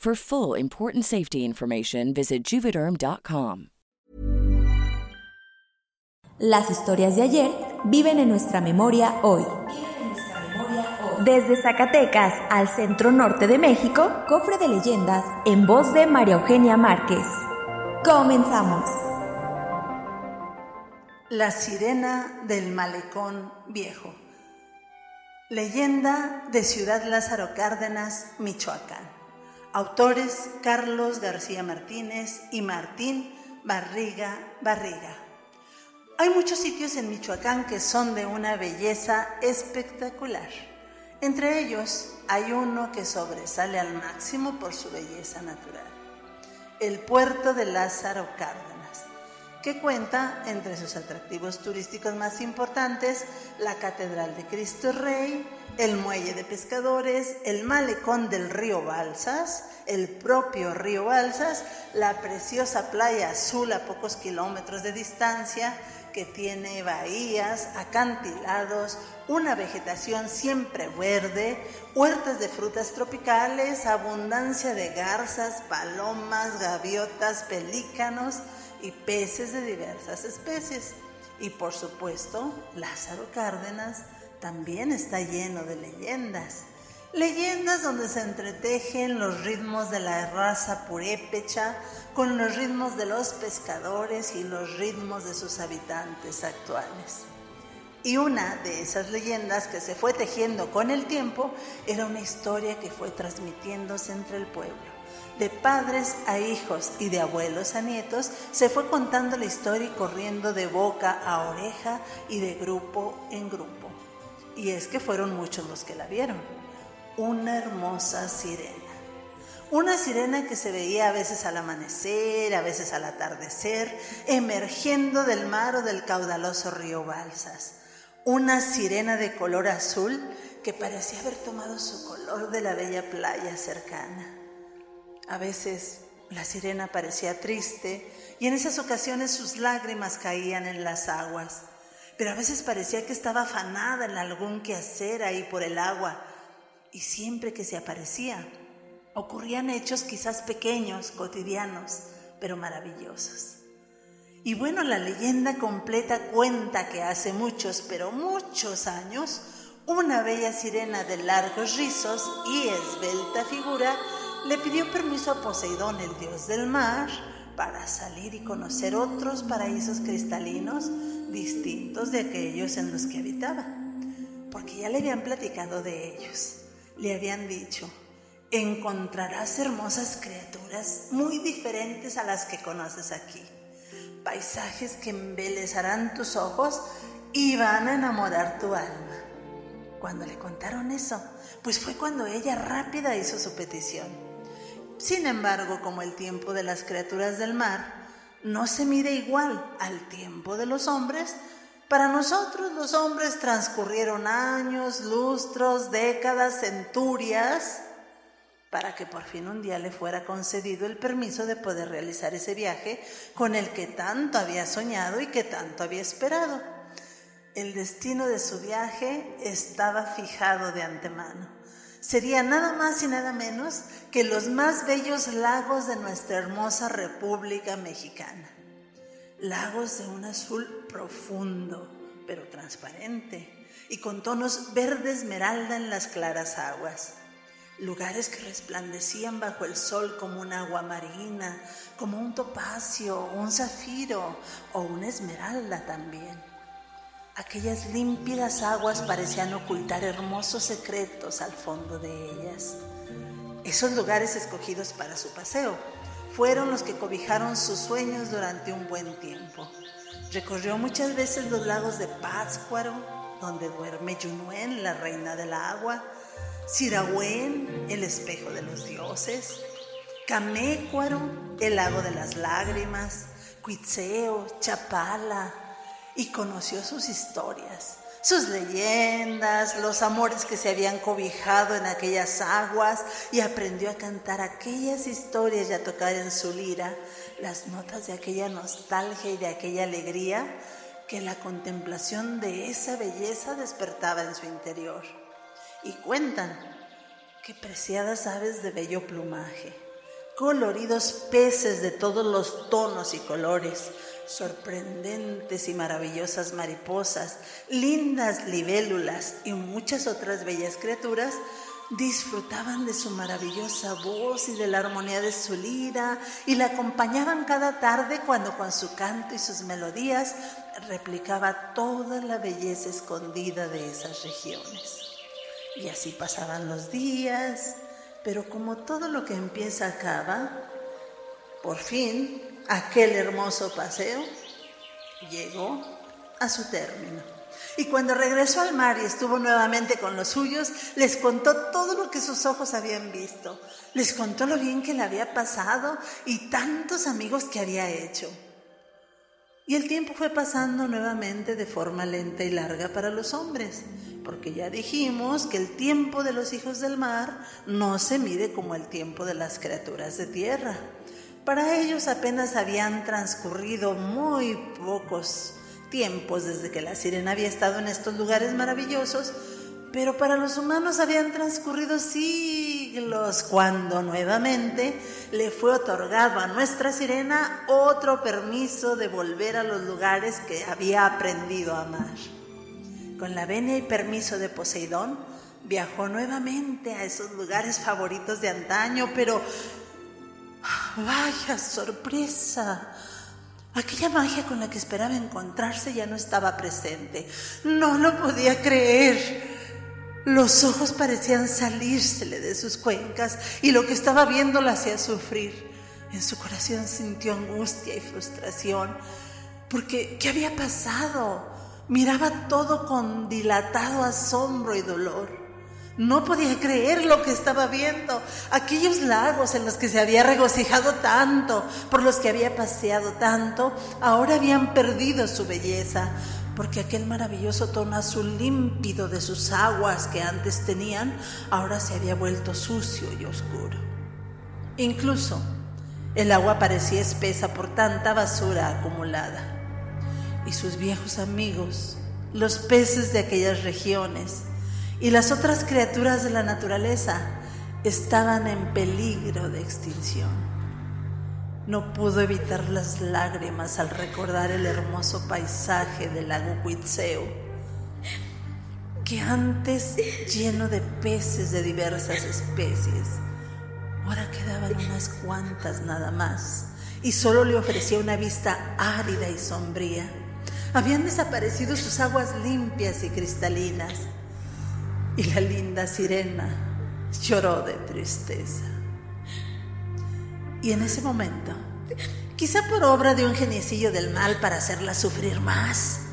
For full important safety information, visit juvederm.com. Las historias de ayer viven en nuestra memoria hoy. Desde Zacatecas al centro norte de México, cofre de leyendas en voz de María Eugenia Márquez. Comenzamos. La sirena del malecón viejo. Leyenda de Ciudad Lázaro Cárdenas, Michoacán. Autores Carlos García Martínez y Martín Barriga Barriga. Hay muchos sitios en Michoacán que son de una belleza espectacular. Entre ellos hay uno que sobresale al máximo por su belleza natural, el puerto de Lázaro Cárdenas, que cuenta entre sus atractivos turísticos más importantes la Catedral de Cristo Rey, el muelle de pescadores, el malecón del río Balsas, el propio río Balsas, la preciosa playa azul a pocos kilómetros de distancia, que tiene bahías, acantilados, una vegetación siempre verde, huertas de frutas tropicales, abundancia de garzas, palomas, gaviotas, pelícanos y peces de diversas especies. Y por supuesto, Lázaro Cárdenas también está lleno de leyendas. Leyendas donde se entretejen los ritmos de la raza purépecha con los ritmos de los pescadores y los ritmos de sus habitantes actuales. Y una de esas leyendas que se fue tejiendo con el tiempo era una historia que fue transmitiéndose entre el pueblo. De padres a hijos y de abuelos a nietos se fue contando la historia y corriendo de boca a oreja y de grupo en grupo. Y es que fueron muchos los que la vieron una hermosa sirena. Una sirena que se veía a veces al amanecer, a veces al atardecer, emergiendo del mar o del caudaloso río Balsas. Una sirena de color azul que parecía haber tomado su color de la bella playa cercana. A veces la sirena parecía triste y en esas ocasiones sus lágrimas caían en las aguas, pero a veces parecía que estaba afanada en algún quehacer ahí por el agua y siempre que se aparecía, ocurrían hechos quizás pequeños, cotidianos, pero maravillosos. Y bueno, la leyenda completa cuenta que hace muchos, pero muchos años, una bella sirena de largos rizos y esbelta figura le pidió permiso a Poseidón, el dios del mar, para salir y conocer otros paraísos cristalinos distintos de aquellos en los que habitaba, porque ya le habían platicado de ellos le habían dicho, encontrarás hermosas criaturas muy diferentes a las que conoces aquí, paisajes que embelezarán tus ojos y van a enamorar tu alma. Cuando le contaron eso, pues fue cuando ella rápida hizo su petición. Sin embargo, como el tiempo de las criaturas del mar no se mide igual al tiempo de los hombres, para nosotros los hombres transcurrieron años, lustros, décadas, centurias, para que por fin un día le fuera concedido el permiso de poder realizar ese viaje con el que tanto había soñado y que tanto había esperado. El destino de su viaje estaba fijado de antemano. Sería nada más y nada menos que los más bellos lagos de nuestra hermosa República Mexicana lagos de un azul profundo, pero transparente, y con tonos verde esmeralda en las claras aguas. Lugares que resplandecían bajo el sol como un agua marina, como un topacio, un zafiro o una esmeralda también. Aquellas límpidas aguas parecían ocultar hermosos secretos al fondo de ellas. Esos lugares escogidos para su paseo fueron los que cobijaron sus sueños durante un buen tiempo. Recorrió muchas veces los lagos de Pátzcuaro, donde duerme Yunuen, la reina del agua, Sirahuén, el espejo de los dioses, Camécuaro, el lago de las lágrimas, Cuitzeo, Chapala, y conoció sus historias, sus leyendas, los amores que se habían cobijado en aquellas aguas y aprendió a cantar aquellas historias y a tocar en su lira las notas de aquella nostalgia y de aquella alegría que la contemplación de esa belleza despertaba en su interior. Y cuentan que preciadas aves de bello plumaje, coloridos peces de todos los tonos y colores, sorprendentes y maravillosas mariposas, lindas libélulas y muchas otras bellas criaturas disfrutaban de su maravillosa voz y de la armonía de su lira y la acompañaban cada tarde cuando con su canto y sus melodías replicaba toda la belleza escondida de esas regiones. Y así pasaban los días, pero como todo lo que empieza acaba, por fin aquel hermoso paseo llegó a su término. Y cuando regresó al mar y estuvo nuevamente con los suyos, les contó todo lo que sus ojos habían visto. Les contó lo bien que le había pasado y tantos amigos que había hecho. Y el tiempo fue pasando nuevamente de forma lenta y larga para los hombres, porque ya dijimos que el tiempo de los hijos del mar no se mide como el tiempo de las criaturas de tierra. Para ellos apenas habían transcurrido muy pocos tiempos desde que la sirena había estado en estos lugares maravillosos, pero para los humanos habían transcurrido siglos cuando nuevamente le fue otorgado a nuestra sirena otro permiso de volver a los lugares que había aprendido a amar. Con la venia y permiso de Poseidón, viajó nuevamente a esos lugares favoritos de antaño, pero Vaya sorpresa. Aquella magia con la que esperaba encontrarse ya no estaba presente. No lo podía creer. Los ojos parecían salírsele de sus cuencas y lo que estaba viendo la hacía sufrir. En su corazón sintió angustia y frustración porque ¿qué había pasado? Miraba todo con dilatado asombro y dolor. No podía creer lo que estaba viendo. Aquellos lagos en los que se había regocijado tanto, por los que había paseado tanto, ahora habían perdido su belleza, porque aquel maravilloso tono azul límpido de sus aguas que antes tenían, ahora se había vuelto sucio y oscuro. Incluso el agua parecía espesa por tanta basura acumulada. Y sus viejos amigos, los peces de aquellas regiones, y las otras criaturas de la naturaleza estaban en peligro de extinción. No pudo evitar las lágrimas al recordar el hermoso paisaje del lago Huitzeo, que antes lleno de peces de diversas especies, ahora quedaban unas cuantas nada más y solo le ofrecía una vista árida y sombría. Habían desaparecido sus aguas limpias y cristalinas y la linda sirena lloró de tristeza. Y en ese momento, quizá por obra de un geniecillo del mal para hacerla sufrir más,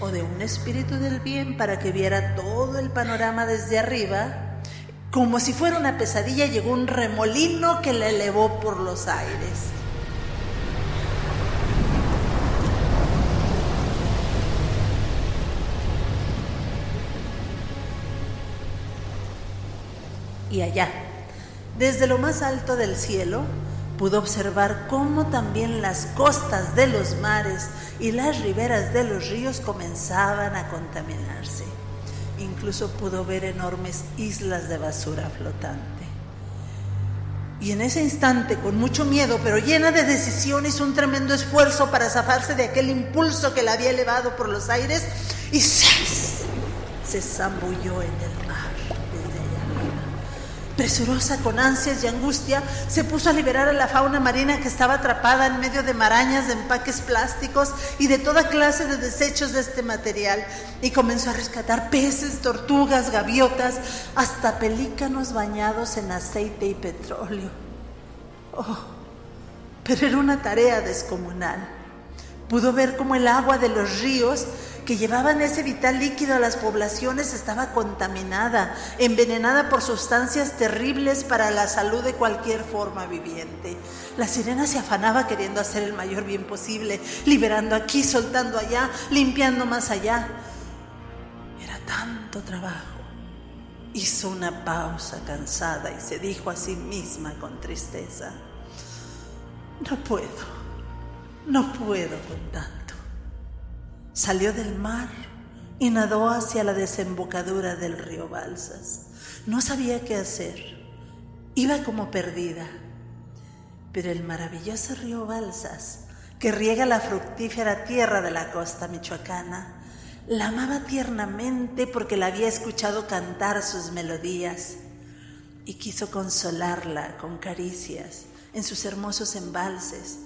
o de un espíritu del bien para que viera todo el panorama desde arriba, como si fuera una pesadilla, llegó un remolino que la elevó por los aires. Y allá. Desde lo más alto del cielo pudo observar cómo también las costas de los mares y las riberas de los ríos comenzaban a contaminarse. Incluso pudo ver enormes islas de basura flotante. Y en ese instante, con mucho miedo, pero llena de decisión, hizo un tremendo esfuerzo para zafarse de aquel impulso que la había elevado por los aires y se zambulló en el Presurosa, con ansias y angustia, se puso a liberar a la fauna marina que estaba atrapada en medio de marañas de empaques plásticos y de toda clase de desechos de este material y comenzó a rescatar peces, tortugas, gaviotas, hasta pelícanos bañados en aceite y petróleo. Oh, pero era una tarea descomunal. Pudo ver cómo el agua de los ríos que llevaban ese vital líquido a las poblaciones estaba contaminada, envenenada por sustancias terribles para la salud de cualquier forma viviente. La sirena se afanaba queriendo hacer el mayor bien posible, liberando aquí, soltando allá, limpiando más allá. Era tanto trabajo. Hizo una pausa cansada y se dijo a sí misma con tristeza, no puedo, no puedo con tanto. Salió del mar y nadó hacia la desembocadura del río Balsas. No sabía qué hacer. Iba como perdida. Pero el maravilloso río Balsas, que riega la fructífera tierra de la costa michoacana, la amaba tiernamente porque la había escuchado cantar sus melodías y quiso consolarla con caricias en sus hermosos embalses,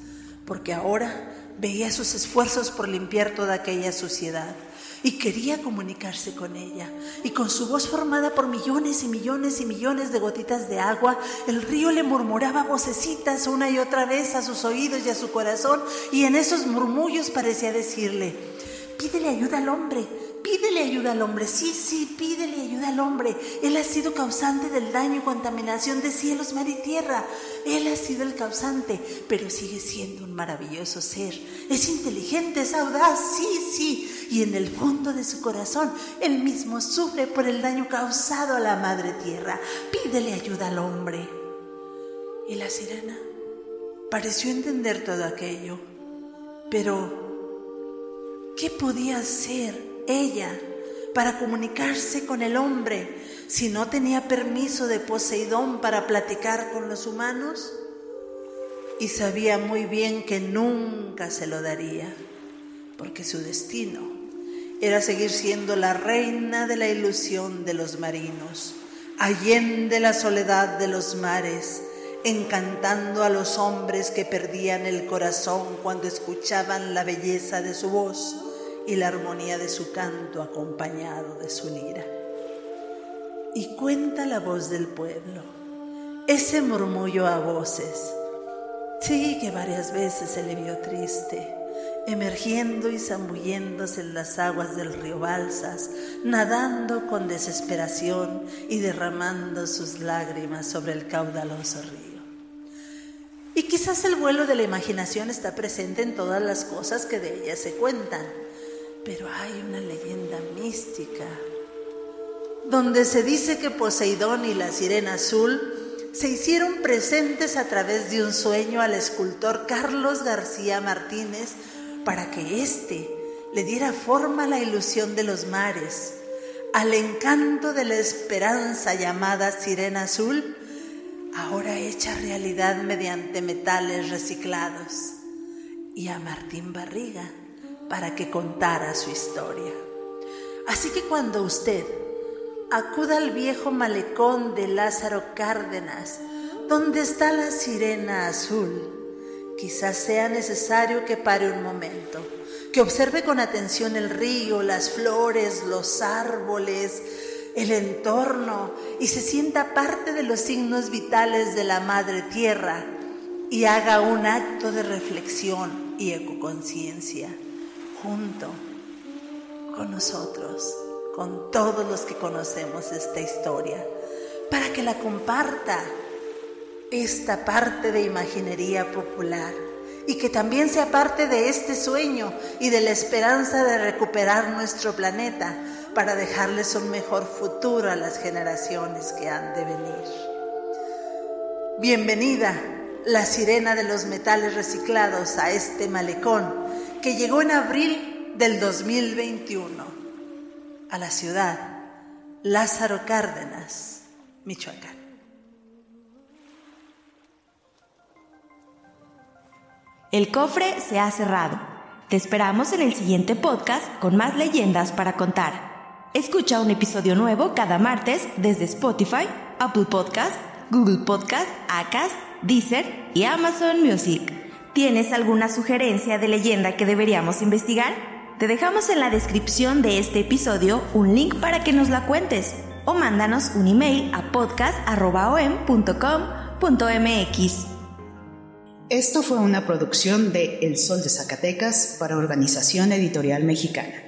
porque ahora veía sus esfuerzos por limpiar toda aquella suciedad y quería comunicarse con ella. Y con su voz formada por millones y millones y millones de gotitas de agua, el río le murmuraba vocecitas una y otra vez a sus oídos y a su corazón, y en esos murmullos parecía decirle, pídele ayuda al hombre, Pídele ayuda al hombre, sí, sí, pídele ayuda al hombre. Él ha sido causante del daño y contaminación de cielos, mar y tierra. Él ha sido el causante, pero sigue siendo un maravilloso ser. Es inteligente, es audaz, sí, sí. Y en el fondo de su corazón, él mismo sufre por el daño causado a la madre tierra. Pídele ayuda al hombre. Y la sirena pareció entender todo aquello, pero ¿qué podía hacer ella para comunicarse con el hombre si no tenía permiso de Poseidón para platicar con los humanos? Y sabía muy bien que nunca se lo daría, porque su destino era seguir siendo la reina de la ilusión de los marinos, allende la soledad de los mares, encantando a los hombres que perdían el corazón cuando escuchaban la belleza de su voz y la armonía de su canto acompañado de su lira. Y cuenta la voz del pueblo, ese murmullo a voces. Sí que varias veces se le vio triste, emergiendo y zambulléndose en las aguas del río Balsas, nadando con desesperación y derramando sus lágrimas sobre el caudaloso río. Y quizás el vuelo de la imaginación está presente en todas las cosas que de ella se cuentan pero hay una leyenda mística donde se dice que Poseidón y la sirena azul se hicieron presentes a través de un sueño al escultor Carlos García Martínez para que éste le diera forma a la ilusión de los mares, al encanto de la esperanza llamada sirena azul, ahora hecha realidad mediante metales reciclados, y a Martín Barriga para que contara su historia. Así que cuando usted acuda al viejo malecón de Lázaro Cárdenas, donde está la sirena azul, quizás sea necesario que pare un momento, que observe con atención el río, las flores, los árboles, el entorno y se sienta parte de los signos vitales de la Madre Tierra y haga un acto de reflexión y ecoconciencia junto con nosotros, con todos los que conocemos esta historia, para que la comparta esta parte de imaginería popular y que también sea parte de este sueño y de la esperanza de recuperar nuestro planeta para dejarles un mejor futuro a las generaciones que han de venir. Bienvenida, la sirena de los metales reciclados, a este malecón que llegó en abril del 2021 a la ciudad Lázaro Cárdenas, Michoacán. El cofre se ha cerrado. Te esperamos en el siguiente podcast con más leyendas para contar. Escucha un episodio nuevo cada martes desde Spotify, Apple Podcast, Google Podcast, Acast, Deezer y Amazon Music. ¿Tienes alguna sugerencia de leyenda que deberíamos investigar? Te dejamos en la descripción de este episodio un link para que nos la cuentes o mándanos un email a podcast.com.mx. Esto fue una producción de El Sol de Zacatecas para Organización Editorial Mexicana.